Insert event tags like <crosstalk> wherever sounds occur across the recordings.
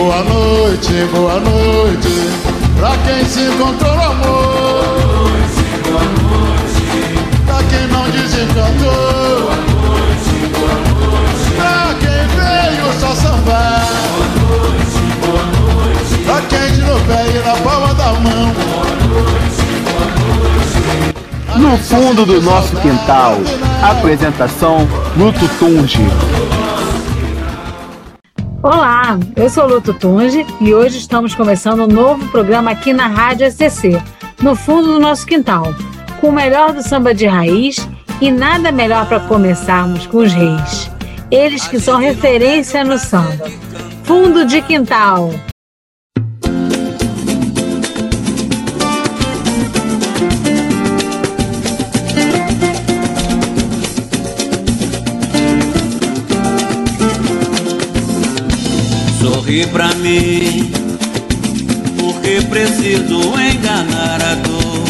boa noite, boa noite. Pra quem se encontrou no amor. Boa noite, boa noite. Pra quem não desencantou. Boa noite, boa noite. Pra quem veio só sambar. Boa noite, boa noite. Pra quem tirou pé e na palma da mão. Boa noite, boa noite. No fundo do nosso quintal, apresentação Luto Tunge. Olá, eu sou Luto Tunge e hoje estamos começando um novo programa aqui na Rádio SCC, no fundo do nosso quintal, com o melhor do samba de raiz e nada melhor para começarmos com os reis. Eles que são referência no samba. Fundo de Quintal. Sorri pra mim, porque preciso enganar a dor,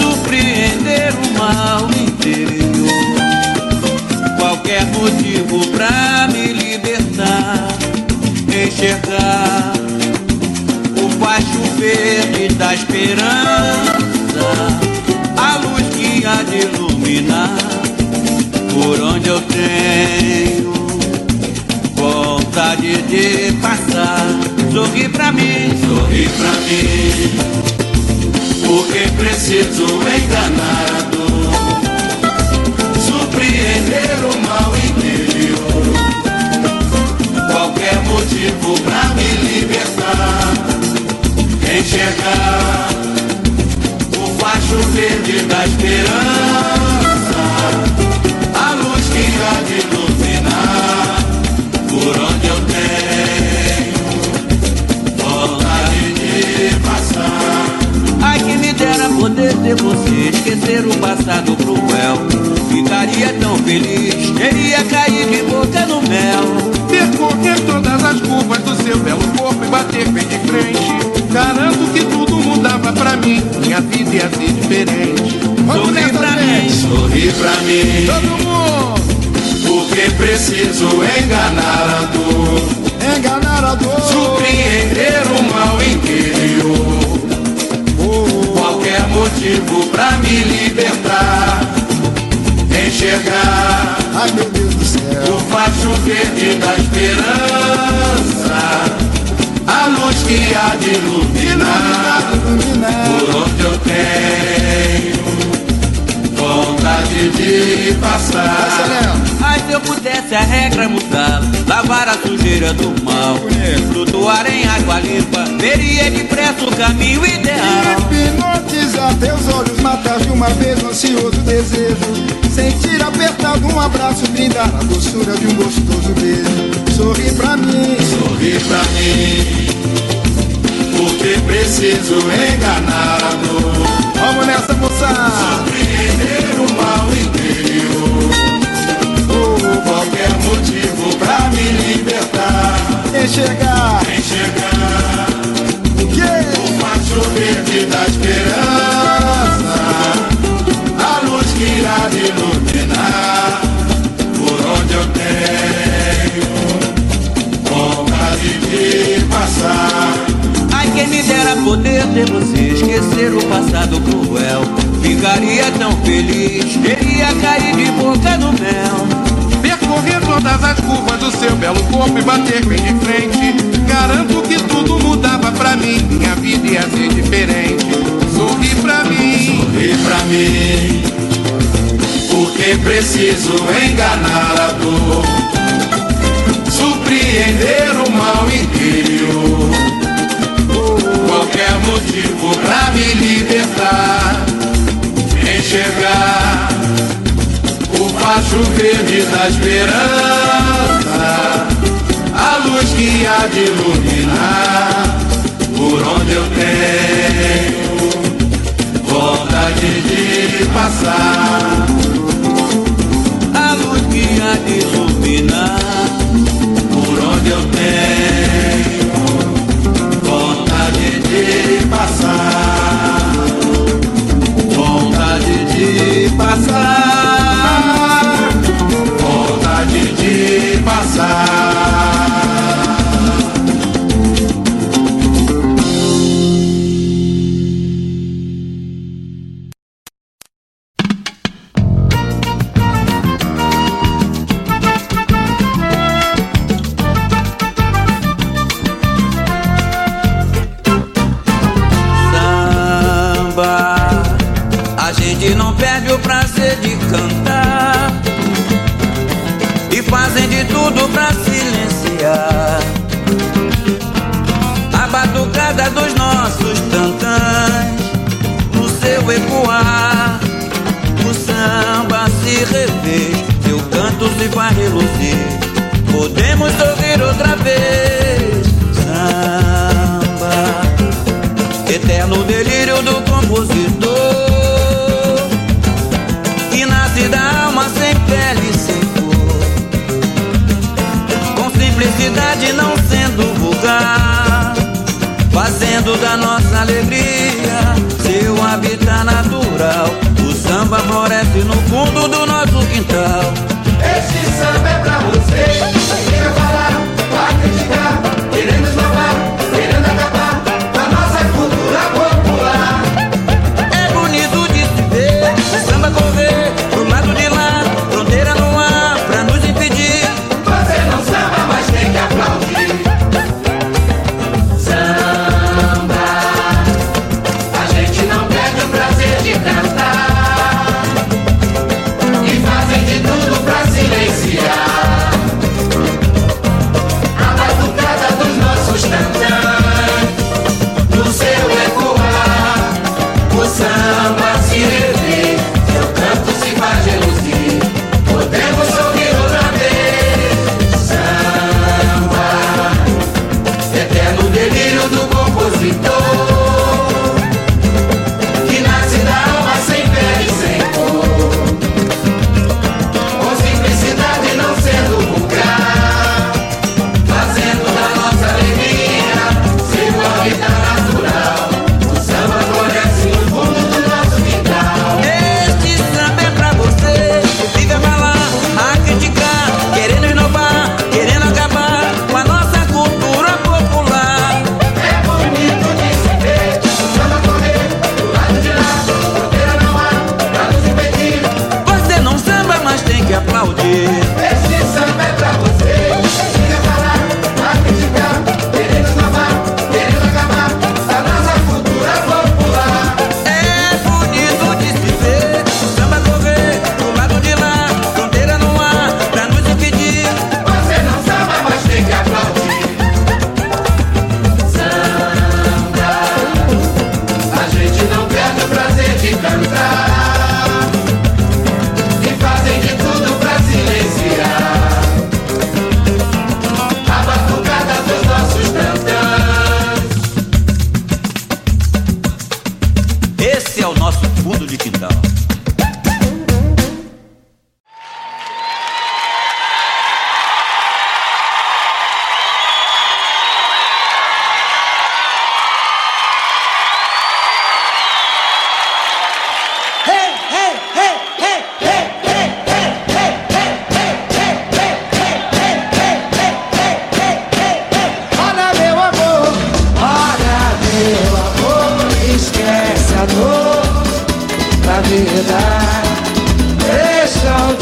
surpreender o mal interior. Qualquer motivo pra me libertar, enxergar o baixo verde da esperança, a luz que há de iluminar por onde eu tenho de passar. Sorri pra mim, sorri pra mim, porque preciso dor, surpreender o mal interior. Qualquer motivo pra me libertar, enxergar o facho verde da esperança, a luz que há de iluminar por onde poder ter você, esquecer o passado cruel. Ficaria tão feliz, teria caído de boca no mel. Percorrer todas as curvas do seu belo corpo e bater bem de frente. Garanto que tudo mudava pra mim, minha vida ia ser diferente. Vamos Sorri nessa, pra mim, sorri pra mim. Todo mundo! Porque preciso enganar a dor, Enganar a dor. surpreender o mal interior. Motivo pra me libertar, enxergar Ai meu Deus do céu. o facho verde da esperança, a luz que há de iluminar Iluminar. por onde eu tenho vontade de passar. Ai, se eu pudesse a regra mudar, lavar a sujeira do mal, flutuar em água limpa, veria depressa o caminho ideal. Hipnotizar teus olhos, matar de uma vez o ansioso desejo. Sentir apertado um abraço, brindar a doçura de um gostoso beijo. Sorri pra mim, Sorri pra mim, porque preciso dor, vamos nessa moçada. surpreender o mal interior. Qualquer motivo pra me libertar, Enxergar enxergar tão feliz, teria caído de boca no mel. Percorrer todas as curvas do seu belo corpo e bater bem de frente. Garanto que tudo mudava pra mim, minha vida ia ser diferente. Sorri pra mim. Sorri pra mim, porque preciso enganar a dor, surpreender o mal interior. Qualquer motivo pra me libertar, o facho verde da esperança, a luz que há de iluminar por onde eu tenho vontade de passar. A luz que há de iluminar por onde eu tenho vontade de passar. de passar, vontade de passar. Samba onde não perde o prazer de cantar. E fazem de tudo pra silenciar a batucada dos nossos tantãs. No seu ecoar, o samba se revê, seu canto se faz reluzir. Podemos ouvir outra vez samba, eterno delírio do compositor. fazendo da nossa alegria seu habitat natural. O samba floresce no fundo do nosso quintal. Este samba é pra você, quem vai falar, vai criticar.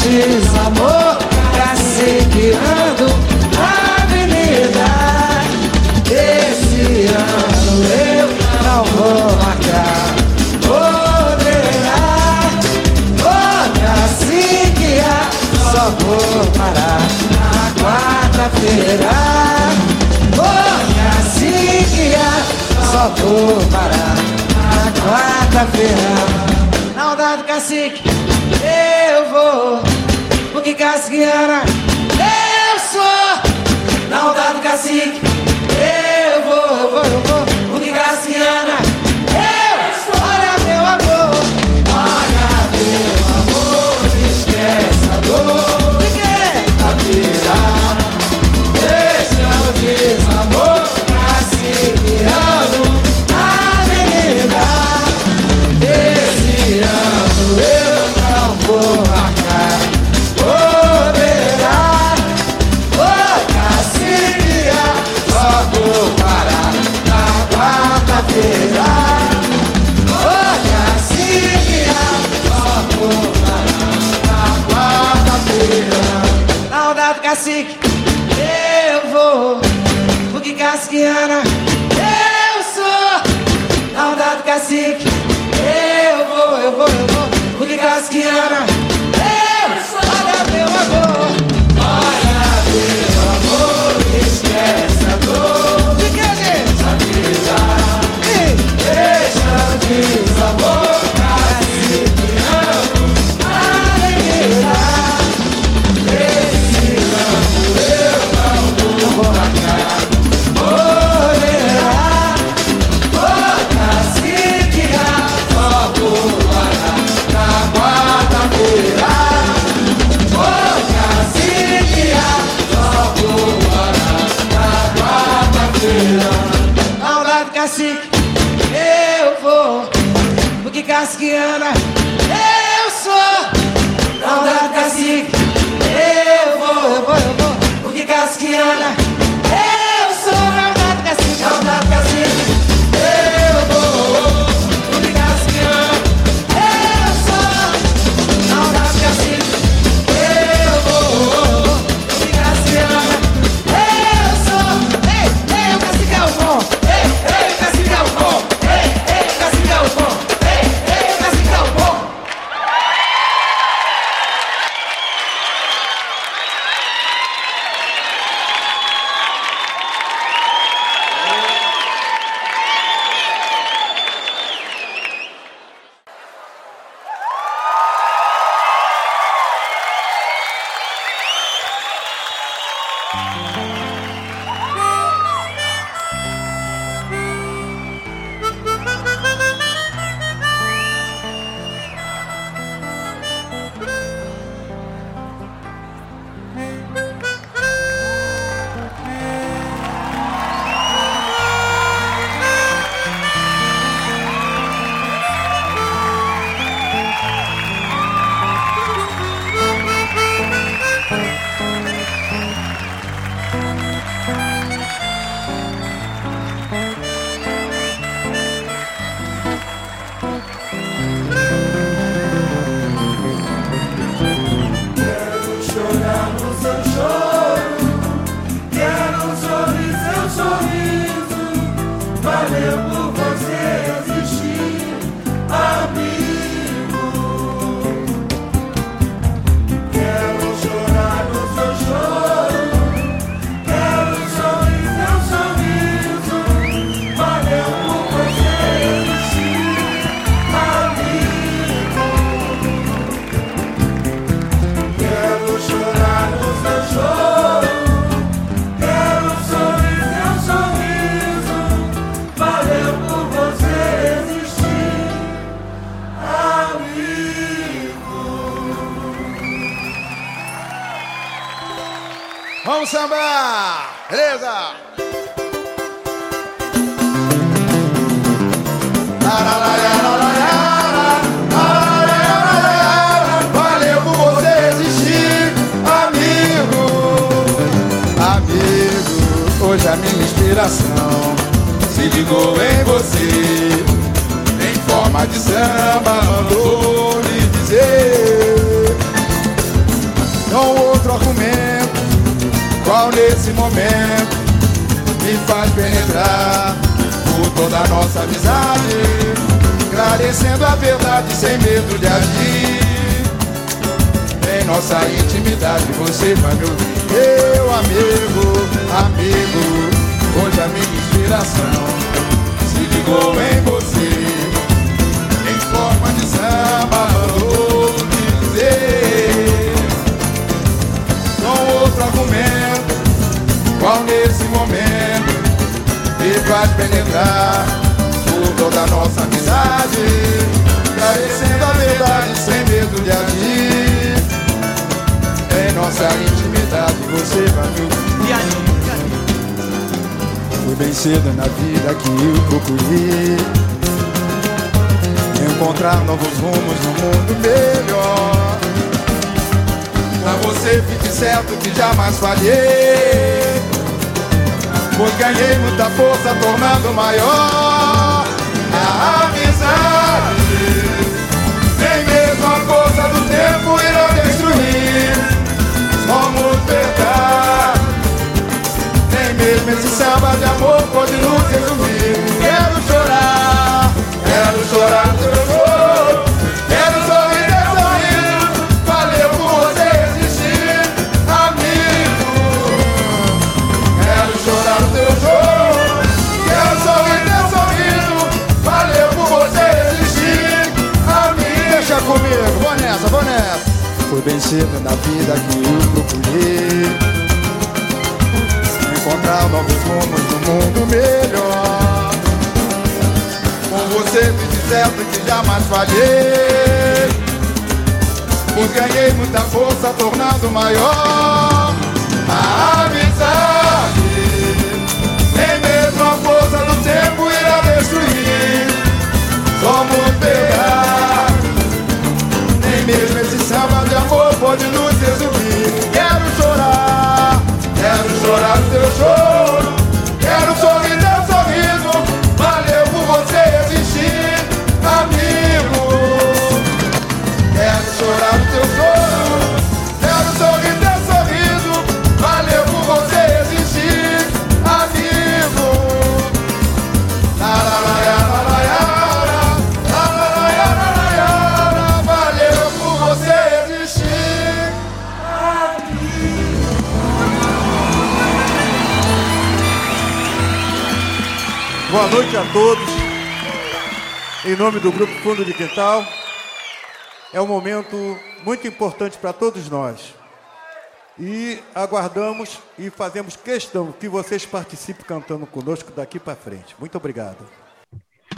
desamor Trassequeando a avenida. Esse ano eu não vou marcar. Poderá, vou trassequear Só vou parar na quarta-feira. Vou trassequear Só vou parar na quarta-feira. Não dá do cacique casquiara. Eu sou da onda do cacique. Eu vou, eu vou, eu vou, o de Graciana. cacique, eu vou. Porque casquiana eu sou. Na onda do cacique, eu vou, eu vou, eu vou. Porque casquiana cedo na vida que eu procurei. Encontrar novos rumos no mundo melhor. Pra você fique certo que jamais falhei. Pois ganhei muita força tornando maior A amizade mesmo esse samba de amor pode nos resumir. Quero chorar, quero chorar no seu choro. Quero sorrir teu sorriso. Valeu por você existir, amigo. Quero chorar no teu choro. Quero sorrir teu sorriso. Valeu por você existir, amigo. Deixa comigo, vou nessa, vou nessa. Foi bem cedo na vida que eu procurei encontrar novos rumos no mundo melhor. Com você fiz certo que jamais falhei. Pois ganhei muita força tornando maior a amizade. Nem mesmo a força do tempo nome do Grupo Fundo de Quintal, é um momento muito importante para todos nós. E aguardamos e fazemos questão que vocês participem cantando conosco daqui para frente. Muito obrigado.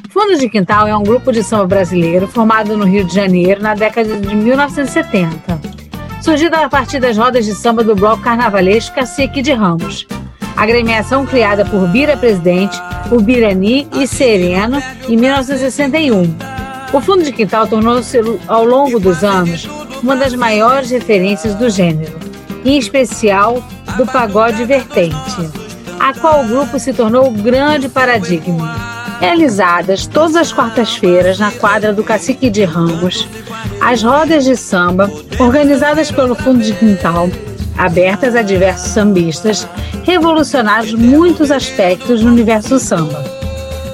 Fundo de Quintal é um grupo de samba brasileiro formado no Rio de Janeiro na década de 1970. Surgido a partir das rodas de samba do bloco carnavalesco Cacique de Ramos, agremiação criada por Bira Presidente, o Birani e Sereno em 1961. O Fundo de Quintal tornou-se, ao longo dos anos, uma das maiores referências do gênero, em especial do pagode vertente, a qual o grupo se tornou o grande paradigma. Realizadas todas as quartas-feiras na quadra do Cacique de Ramos, as rodas de samba, organizadas pelo Fundo de Quintal, abertas a diversos sambistas, revolucionaram muitos aspectos do universo samba.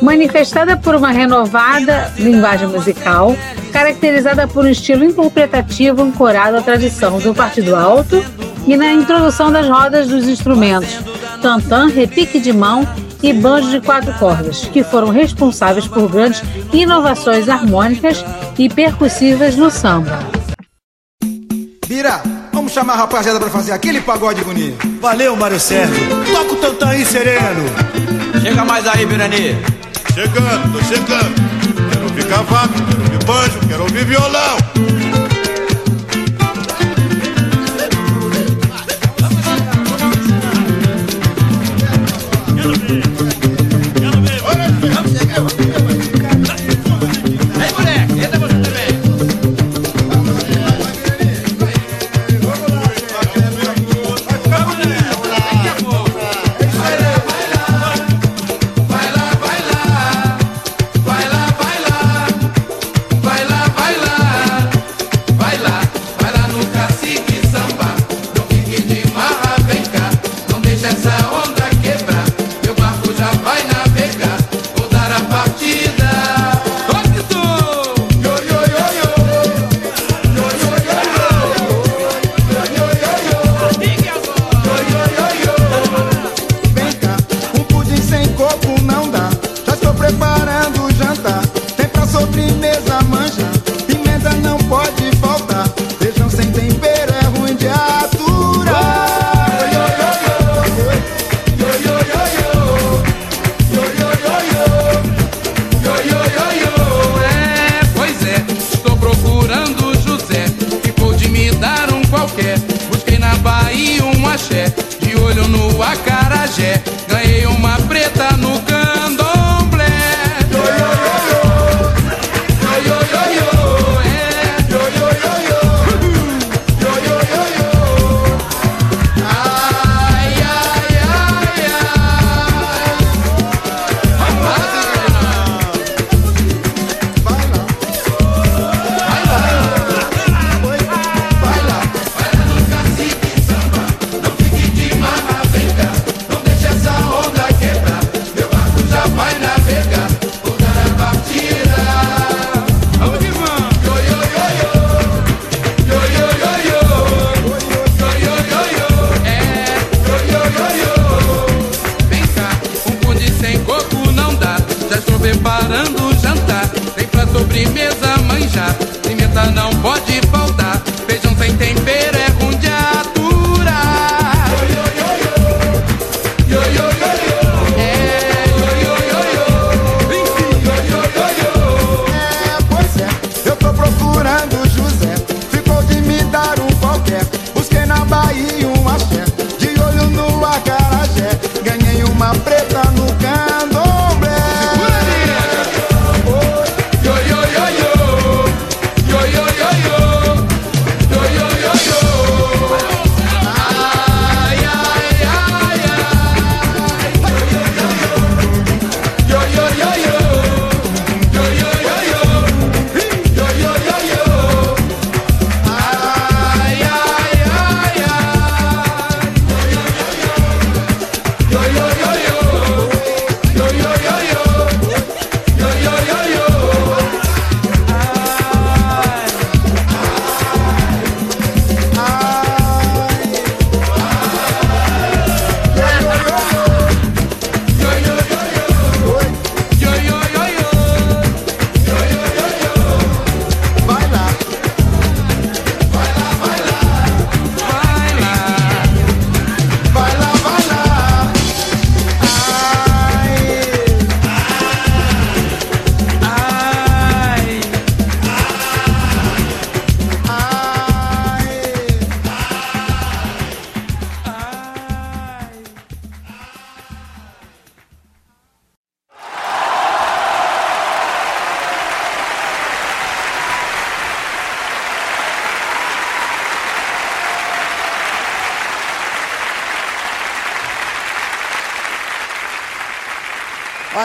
Manifestada por uma renovada linguagem musical, caracterizada por um estilo interpretativo ancorado à tradição do partido alto e na introdução das rodas dos instrumentos, tantã, repique de mão e banjo de quatro cordas, que foram responsáveis por grandes inovações harmônicas e percussivas no samba. Bira, vamos chamar a rapaziada para fazer aquele pagode bonito. Valeu, Mário Sérgio. Toca o tantã aí, sereno. Chega mais aí, Birani. Chegando, tô chegando. Quero ouvir cavaco, quero ouvir banjo, quero ouvir violão.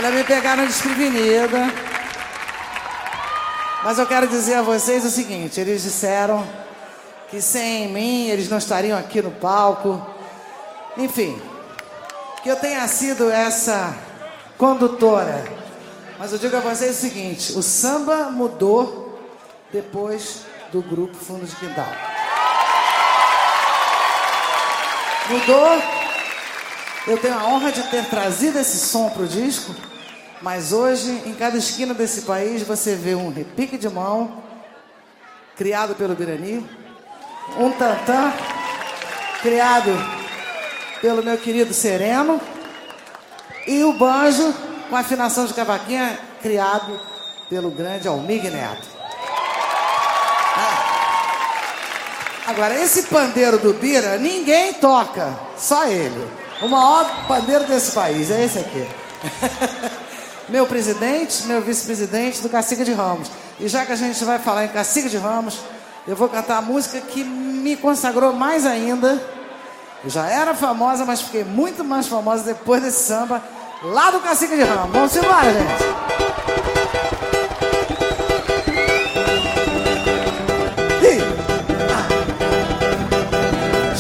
Olha, me pegaram desprevenida. Mas eu quero dizer a vocês o seguinte: eles disseram que sem mim eles não estariam aqui no palco. Enfim, que eu tenha sido essa condutora. Mas eu digo a vocês o seguinte: o samba mudou depois do grupo Fundo de Quintal. Mudou. Eu tenho a honra de ter trazido esse som para o disco, mas hoje, em cada esquina desse país, você vê um repique de mão, criado pelo Birani, um tantã, criado pelo meu querido Sereno, e o banjo, com afinação de cavaquinha, criado pelo grande Almig Neto. Ah. Agora, esse pandeiro do Bira, ninguém toca, só ele. O maior pandeiro desse país é esse aqui. <laughs> meu presidente, meu vice-presidente do Cacique de Ramos. E já que a gente vai falar em Cacique de Ramos, eu vou cantar a música que me consagrou mais ainda. Eu já era famosa, mas fiquei muito mais famosa depois desse samba lá do Cacique de Ramos. Vamos embora, gente.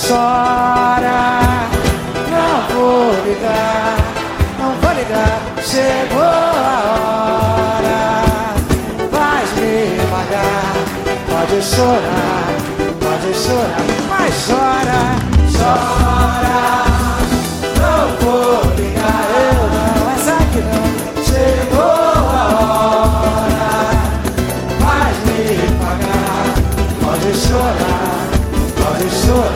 Chora vou ligar, não vou ligar. Chegou a hora, vais me pagar. Pode chorar, pode chorar, mas chora, chora. Não vou ligar, eu não, essa não. Chegou a hora, vais me pagar. Pode chorar, pode chorar.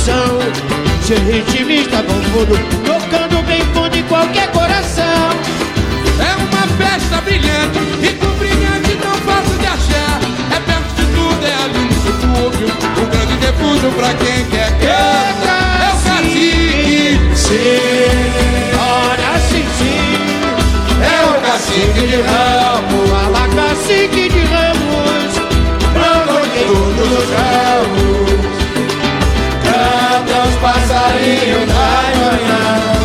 Emoção. Ser ritmista bom fundo, tocando bem fundo em qualquer coração. É uma festa brilhante, rico brilhante, não fácil de achar. É perto de tudo, é ali no subúrbio, o grande refúgio pra quem quer cantar. É o cacique, sim, ora sim, sim. É o cacique de ramo, Fala cacique de ramos, Plantou em todos os ramos, da manhã.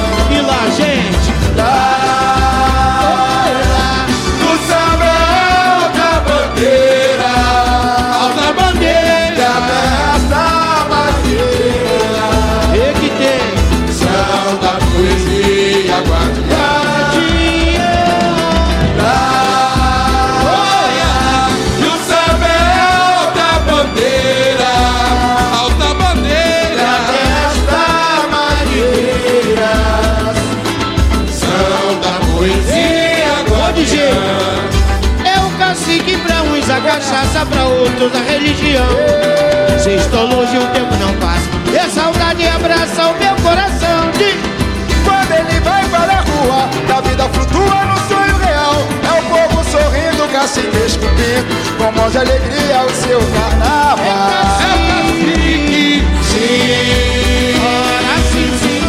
Pra uns a cachaça, pra outros a religião. Se estou longe, o tempo não passa. E a saudade abraça o meu coração. Diz, Quando ele vai para a rua, a vida flutua no sonho real. É o povo sorrindo, cacique esculpindo, com mãos de alegria o seu carnaval. É o cacique, sim, ora sim, sim,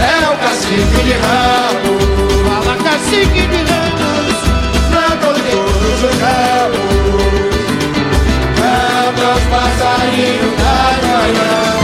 é o cacique de ramo, fala cacique de ramos. De todos os ramos, canta os passarinhos da manhã.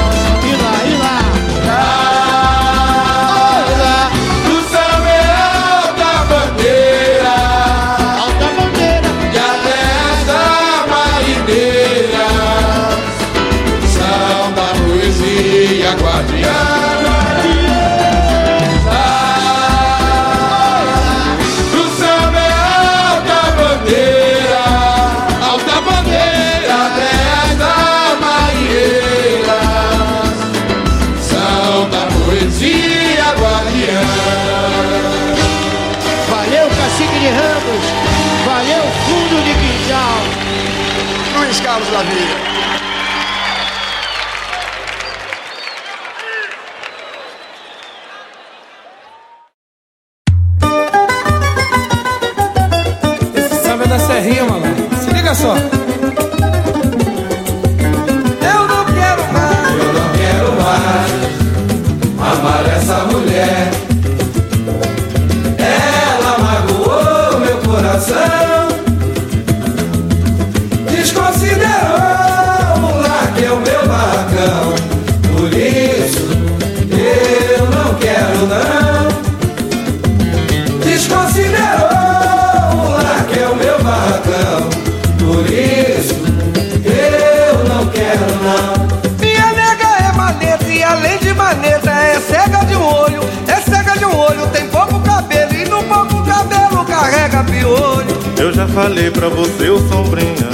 Já falei pra você, ô sombrinha.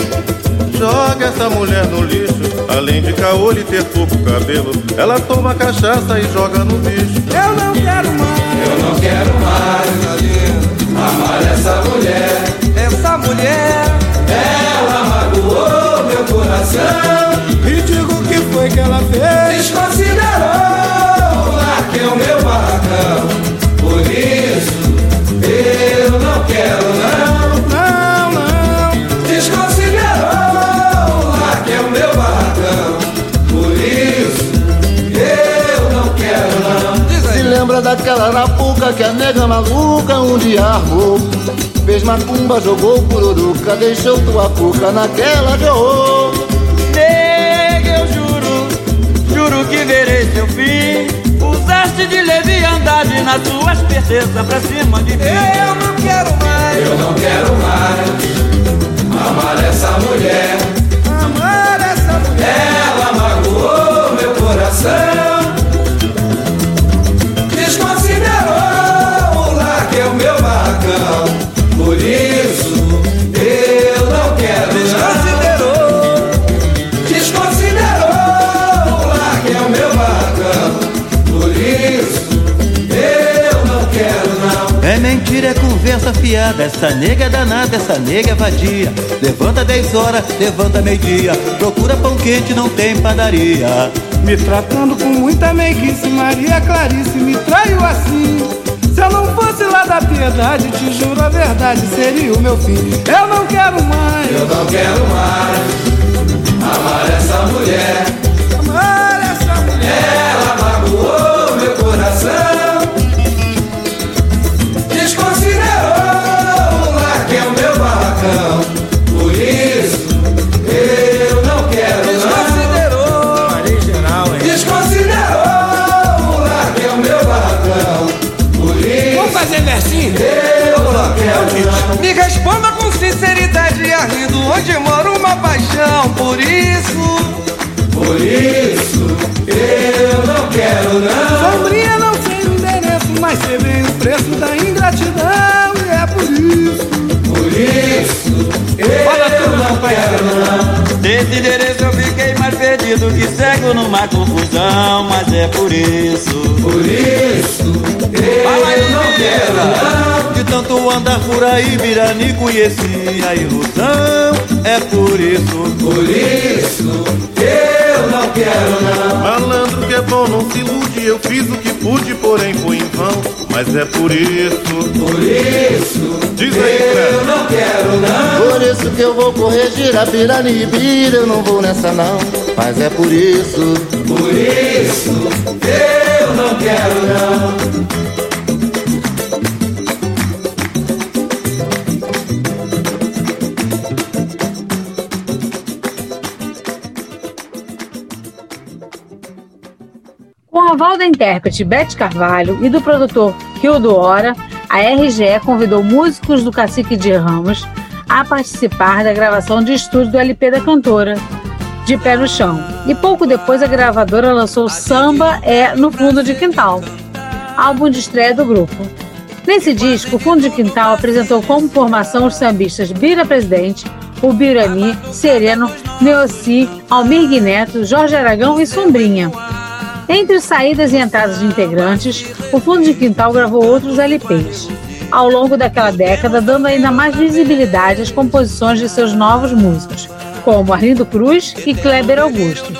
Joga essa mulher no lixo. Além de caolho e ter pouco cabelo, ela toma cachaça e joga no bicho. Eu não quero mais, Eu não quero mais amar essa mulher. essa mulher. Ela magoou meu coração. E digo o que foi que ela fez. Desconsiderou o lar que é o meu lembra daquela arapuca que a nega maluca um dia armou Fez macumba, jogou pururuca, deixou tua cuca naquela de horror Nega, eu juro, juro que verei seu fim. Usaste de leviandade nas suas pertenças pra cima de mim. Eu não quero mais Eu não quero mais amar essa mulher. amar essa mulher. Ela magoou meu coração. Fiada. Essa nega é danada, essa nega é vadia. Levanta 10 horas, levanta meio-dia. Procura pão quente, não tem padaria. Me tratando com muita meiguice, Maria Clarice me traiu assim. Se eu não fosse lá da piedade, te juro a verdade, seria o meu fim. Eu não quero mais Eu não quero mais amar essa mulher. Me responda com sinceridade e arrindo onde mora uma paixão. Por isso, Por isso eu não quero não. sombrinha não sei o endereço, mas sei bem o preço da ingratidão. E é por isso. Por isso eu não quero não. Desse endereço eu fiquei mais perdido que cego numa confusão. Mas é por isso. Por isso eu não quero não. De tanto andar por aí, Virani conheci a ilusão. É por isso. Por isso eu não quero não. Malandro que é bom, não se ilude. Eu fiz o que pude, porém foi em vão. Mas é por isso. Por isso Diz aí, eu não quero não. Por isso que eu vou corrigir a piranibira Eu não vou nessa não, mas é por isso Por isso eu não quero não. Com o aval da intérprete Beth Carvalho e do produtor Hildo Hora, a RGE convidou músicos do Cacique de Ramos a participar da gravação de estúdio do LP da cantora, De Pé no Chão. E pouco depois a gravadora lançou Samba é no Fundo de Quintal, álbum de estreia do grupo. Nesse disco, o Fundo de Quintal apresentou como formação os sambistas Bira Presidente, o Birani, Sereno, Neossi, Almir Guineto, Jorge Aragão e Sombrinha. Entre saídas e entradas de integrantes, o Fundo de Quintal gravou outros LPs, ao longo daquela década, dando ainda mais visibilidade às composições de seus novos músicos, como Arlindo Cruz e Kleber Augusto.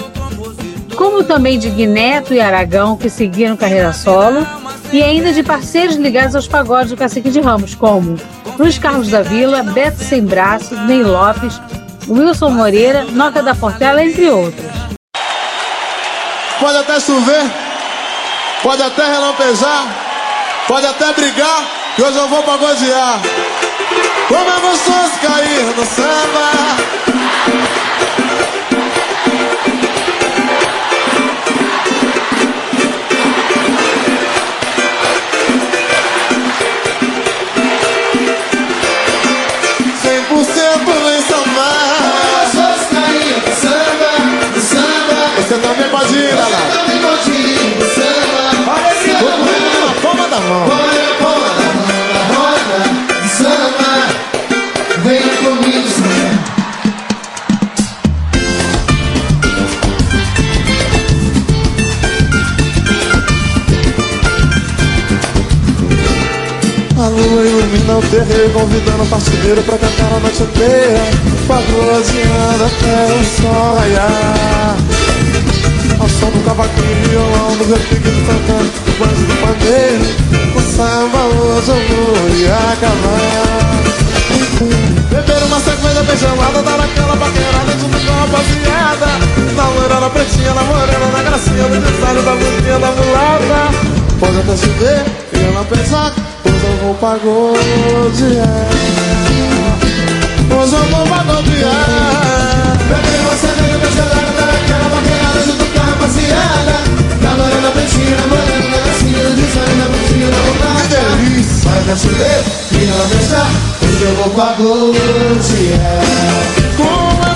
Como também de Guineto e Aragão, que seguiram carreira solo, e ainda de parceiros ligados aos pagodes do Cacique de Ramos, como Luiz Carlos da Vila, Beto Sem Braço, Ney Lopes, Wilson Moreira, Nota da Portela, entre outros. Pode até chover, pode até relampejar, pode até brigar, que hoje eu vou pagodear. Como é gostoso cair no samba. Terreiro Convidando parceiro pra cantar a noite inteira. Pagodeando até o sol raiar. Ao som do cavaquinho e violão Do repique do tantã, do banjo do pandeiro O samba hoje eu vou acabar Beber uma cerveja bem gelada Dar aquela paquerada junto com a rapaziada Na loira, na pretinha, na morena Na gracinha do detalhe da bundinha da mulata. Pode até chover e ela pensar Hoje eu vou pagodear Hoje eu vou pagodear Beber uma cerveja bem gelada Dar aquela paquerada junto com a rapaziada. Na loira, na pretinha, na morena Na gracinha do detalhe da bundinha da mulata Que delícia! Até chover e ela pensar Hoje eu vou pagodear Como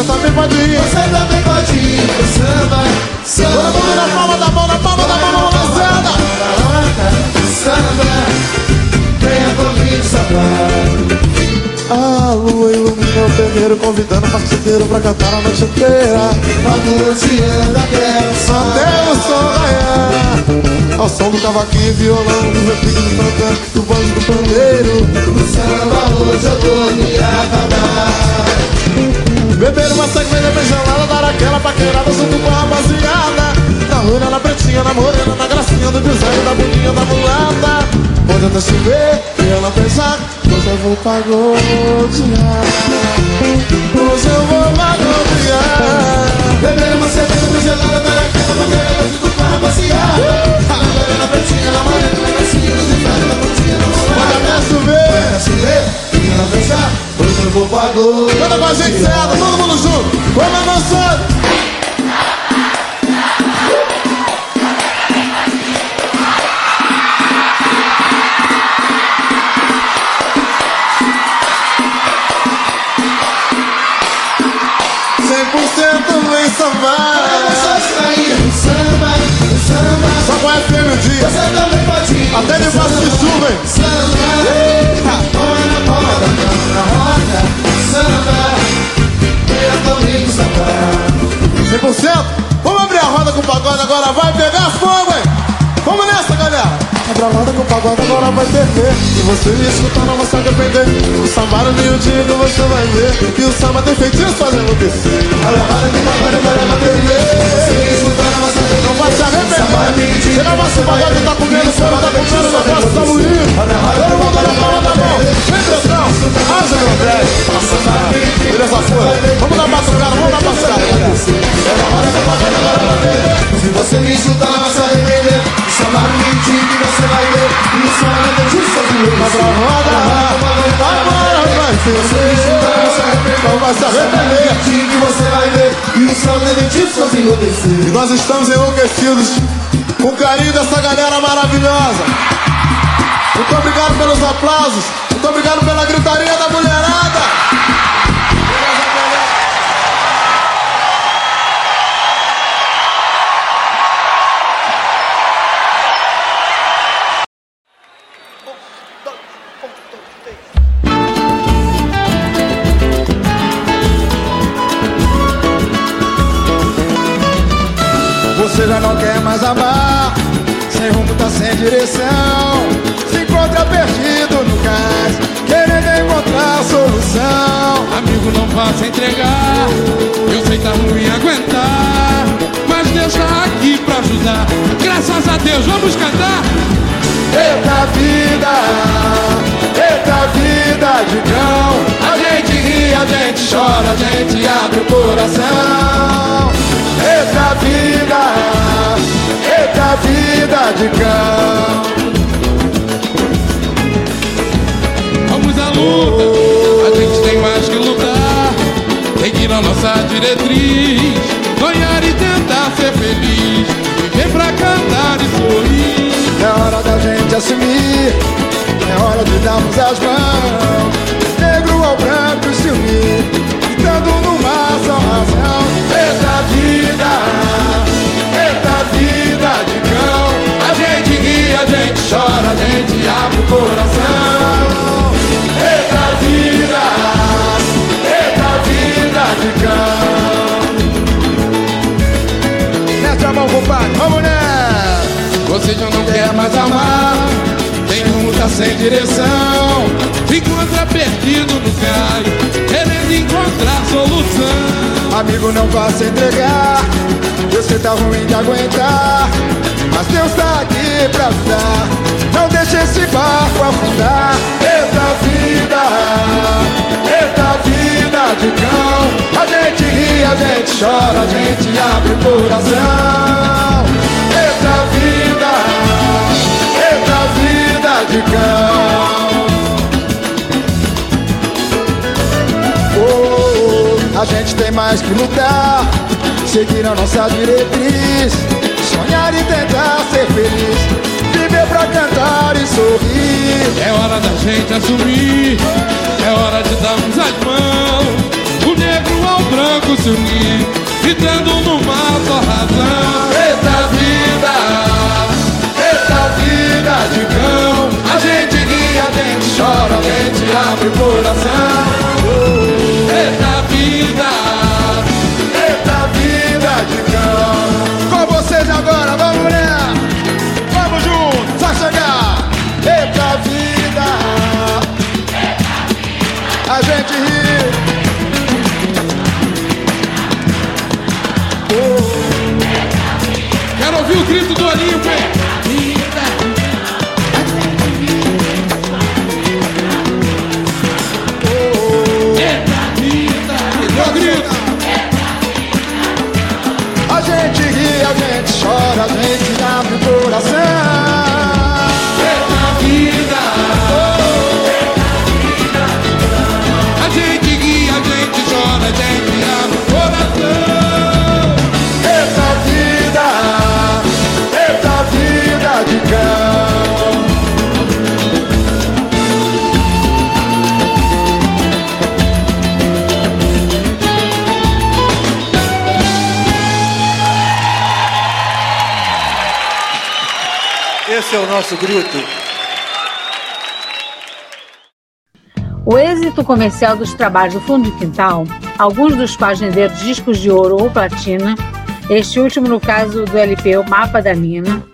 Você também pode ir. Você também pode ir samba, samba. Todo mundo na palma da mão, na palma da mão, na mão lançada Samba, venha comigo sambar A lua ilumina o terreiro Convidando o parceiro pra cantar a noite inteira. Pagodeando até o sol Até o sol raiar Ao som do cavaquinho e violão Do repique do tantã, do banjo do pandeiro. No samba hoje eu vou me acabar Beber uma cerveja bem gelada Dar aquela paquerada junto com a rapaziada. Na loira, na pretinha, na morena Na gracinha do design, da boninha, da mulata. Pode até chover e ela pensar Hoje eu vou pagodear Hoje eu vou pagodear Beber uma cerveja bem gelada Dar aquela paquerada junto com a rapaziada. Na loira, na pretinha, na morena eu vou pagodear Canta com a gente, Ceda, todo mundo junto. Vamos vem sambar Samba, Só a FM um dia. Você também pode ir. Até debaixo de chuva, hein? Samba, venha comigo sambar 100% Vamos abrir a roda com o pagode agora, vai pegar fogo, hein? Vamos nessa, galera! Abre a roda com o pagode agora vai perder. Se você me escutar não vai se arrepender O samba no meio dia que você vai ver. Que o samba tem feitiço fazendo descer. Abre a roda com o pagode agora vai perder. Você me escutar não vai se arrepender. Não vai se arrepender Chega mais o pagode tá comendo fogo, tá comendo na costa, tá moído Todo mundo na palma da mão Vem pressão, asa meu velho. Beleza, foi batucada, galera Se você me não vai se arrepender. O meio dia que você vai ver. E o samba não tem justo de luz Abre a roda, agora vai ser. Não vai se arrepender. Que você vai ver. E o samba não tem justo de enlouquecer E nós estamos enlouquecidos com o carinho dessa galera maravilhosa. Muito obrigado pelos aplausos. Muito obrigado pela gritaria da mulherada. Amar Sem rumo tá sem direção Se encontra perdido no cais Querendo encontrar solução Amigo, não se entregar. Eu sei tá ruim aguentar. Mas Deus tá aqui pra ajudar. Graças a Deus, vamos cantar. Eita vida, eita vida de cão A gente ri, a gente chora, a gente abre o coração Eita vida, eita vida de cão Vamos à luta. A gente tem mais que lutar. Seguir a nossa diretriz. Sonhar e tentar ser feliz. Viver pra cantar e sorrir. É hora da gente assumir, é hora de darmos as mãos Negro ao branco se unir, mais amar, tem rumo, tá sem direção. Se encontra perdido no caio, querendo encontrar solução. Amigo, não vá se entregar. Sei tá ruim de aguentar. Mas Deus tá aqui pra ajudar. Não deixe esse barco afundar. Eita vida, eita vida de cão. A gente ri, a gente chora, a gente abre o coração. Cão. Oh, oh, a gente tem mais que lutar, seguir a nossa diretriz, sonhar e tentar ser feliz, viver pra cantar e sorrir. É hora da gente assumir, é hora de darmos as mãos, o negro ao branco se unir, gritando numa só razão. A gente abre o coração. Eita vida, eita vida de cão. Com vocês agora, vamos nessa, vamos juntos, só chegar. Eita vida, a gente ri. quero ouvir o grito do Olimpo, grito. O êxito comercial dos trabalhos do Fundo de Quintal, alguns dos quais venderam discos de ouro ou platina, este último no caso do LP O Mapa da Mina,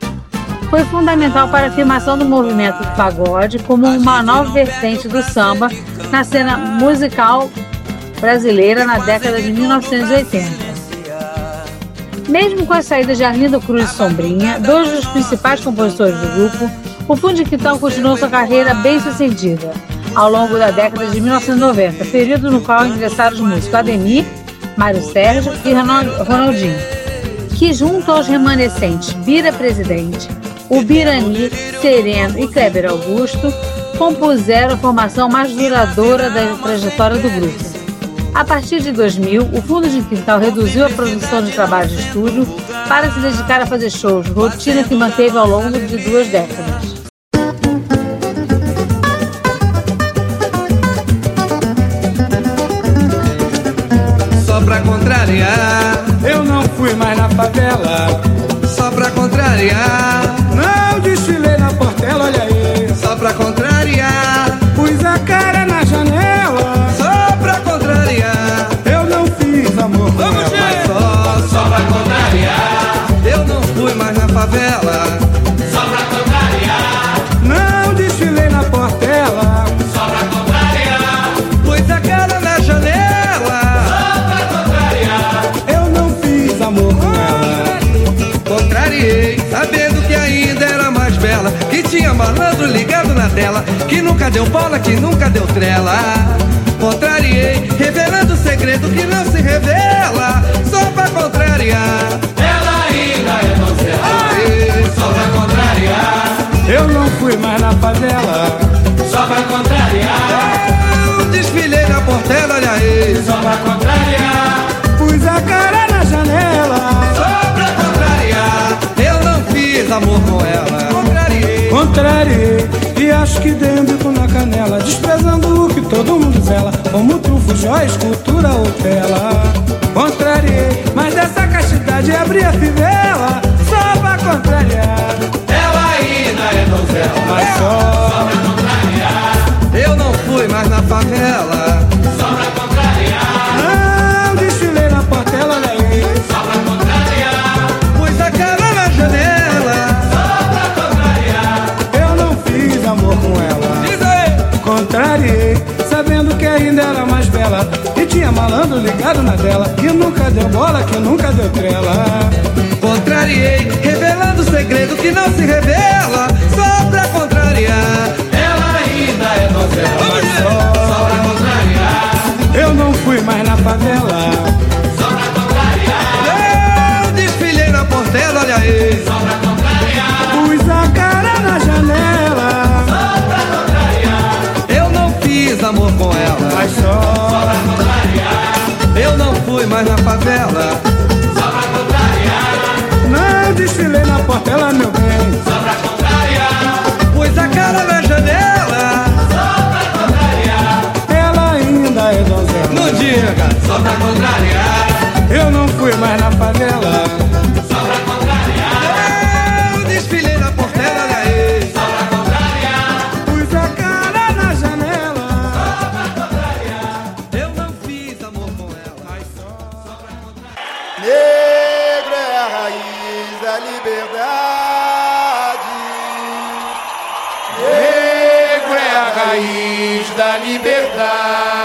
foi fundamental para a afirmação do movimento do pagode como uma nova vertente do samba na cena musical brasileira na década de 1980. Mesmo com a saída de Arlindo Cruz e Sombrinha, dois dos principais compositores do grupo, o Fundo Quintal continuou sua carreira bem sucedida ao longo da década de 1990, período no qual ingressaram os músicos Ademir, Mário Sérgio e Ronaldinho, que junto aos remanescentes Bira Presidente, o Birani, Sereno e Kleber Augusto, compuseram a formação mais duradoura da trajetória do grupo. A partir de 2000, o Fundo de Quintal reduziu a produção de trabalhos de estúdio para se dedicar a fazer shows, rotina que manteve ao longo de duas décadas. Só pra contrariar, Eu não fui mais na favela, só pra contrariar, favela. Só pra contrariar. Não desfilei na portela, Só pra contrariar. Pus a cara na janela. Só pra contrariar. eu não fiz amor com ela. Contrariei, sabendo que ainda era mais bela. Que tinha malandro ligado na tela. Que nunca deu bola, que nunca deu trela. Contrariei, revelando o segredo que não se revela. Só pra contrariar. Só pra contrariar. Eu não fui mais na favela, Só pra contrariar. Eu desfilei na portela, olha aí. Só pra contrariar. pus a cara na janela, Só pra contrariar. Eu não fiz amor com ela. Contrariei. contrariei e acho que dei um bico na canela, desprezando o que todo mundo zela, como trufo, joia, escultura ou tela. Contrariei, mas dessa castidade abri a fivela, é ela ainda é donzela, mas só, só pra contrariar. Eu não fui mais na favela, só pra contrariar. Não desfilei na portela, nem só pra contrariar. Pus a cara na janela, só pra contrariar. Eu não fiz amor com ela, Diz aí. contrariei, sabendo que ainda era mais bela. E tinha malandro ligado na dela, que nunca deu bola, que nunca deu trela contrariei, revelando o segredo que não se revela, só pra contrariar. Ela ainda é novela, mas só, só pra contrariar. Eu não fui mais na favela, só pra contrariar. Eu desfilei na portela, olha aí, só pra contrariar. Pus a cara na janela, só pra contrariar. Eu não fiz amor com ela, mas só, só pra contrariar. Eu não fui mais na favela desfilei na portela, meu bem. Só pra contrariar. Pus a cara na janela. Só pra contrariar. Ela ainda é donzela. Não diga. Só pra contrariar. Eu não fui mais na favela. Só pra contrariar. Eu desfilei na Buddha.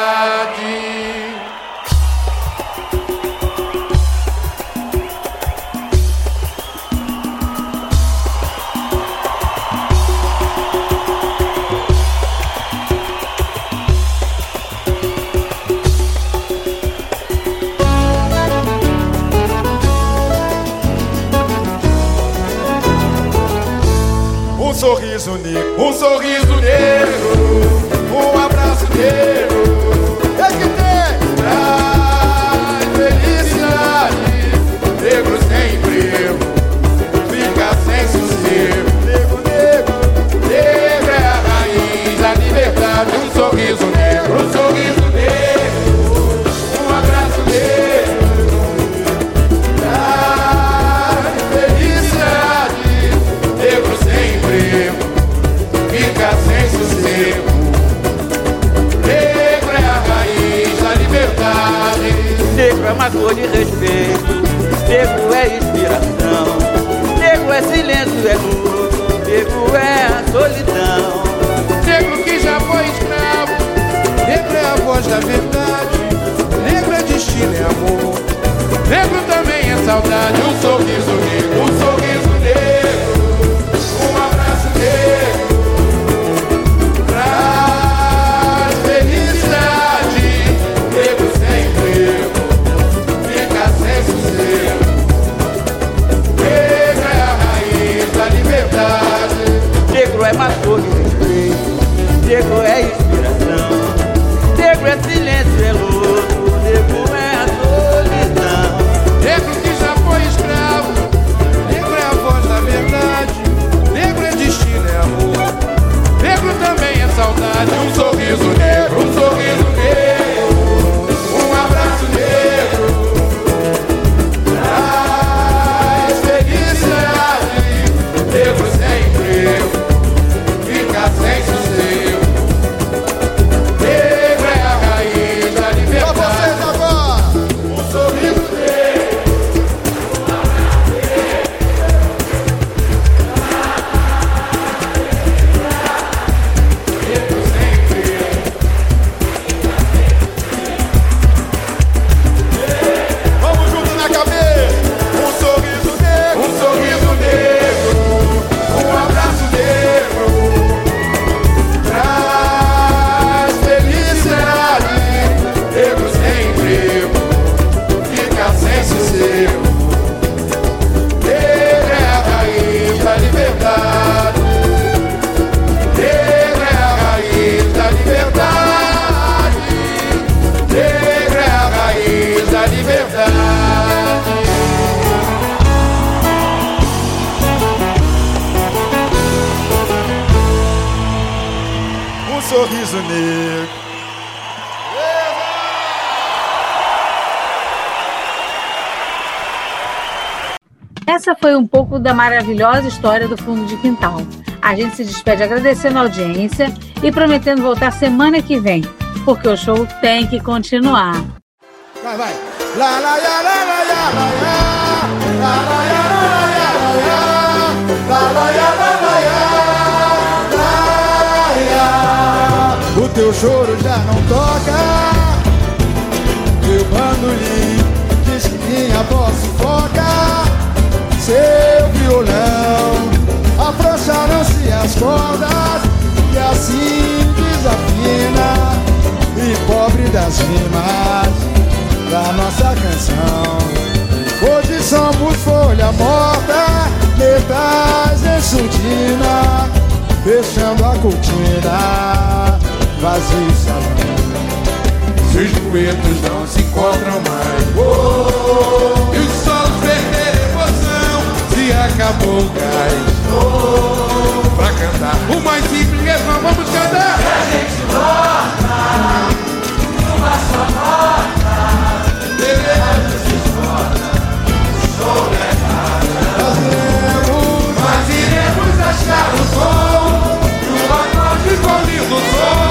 maravilhosa história do fundo de quintal. A gente se despede agradecendo a audiência e prometendo voltar semana que vem, porque o show tem que continuar. Vai, vai. Lá, lá, lá, lá, lá, lá, lá, O teu choro já não toca, teu bandolim. Afrouxaram-se as cordas e assim desafina E pobre das rimas da nossa canção. Hoje somos folha morta, metais surdina deixando a cortina, vazio salão. Se os duetos não se encontram mais. Oh, se acabou o gás oh, Pra cantar. O mais simples refrão Vamos cantar. E a gente volta Numa só nota Beleza se esgota Show Fazemos Mas iremos achar o som E o acorde com lindo som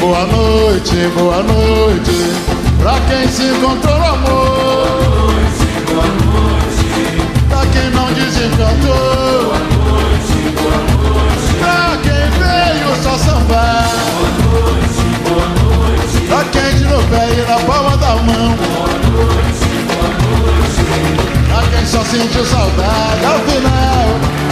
Boa noite, boa noite, pra quem se encontrou amor. Pra quem não desencantou. Pra quem veio só sambar. Pra quem tirou pé e na palma da mão. Pra quem só sentiu saudade ao final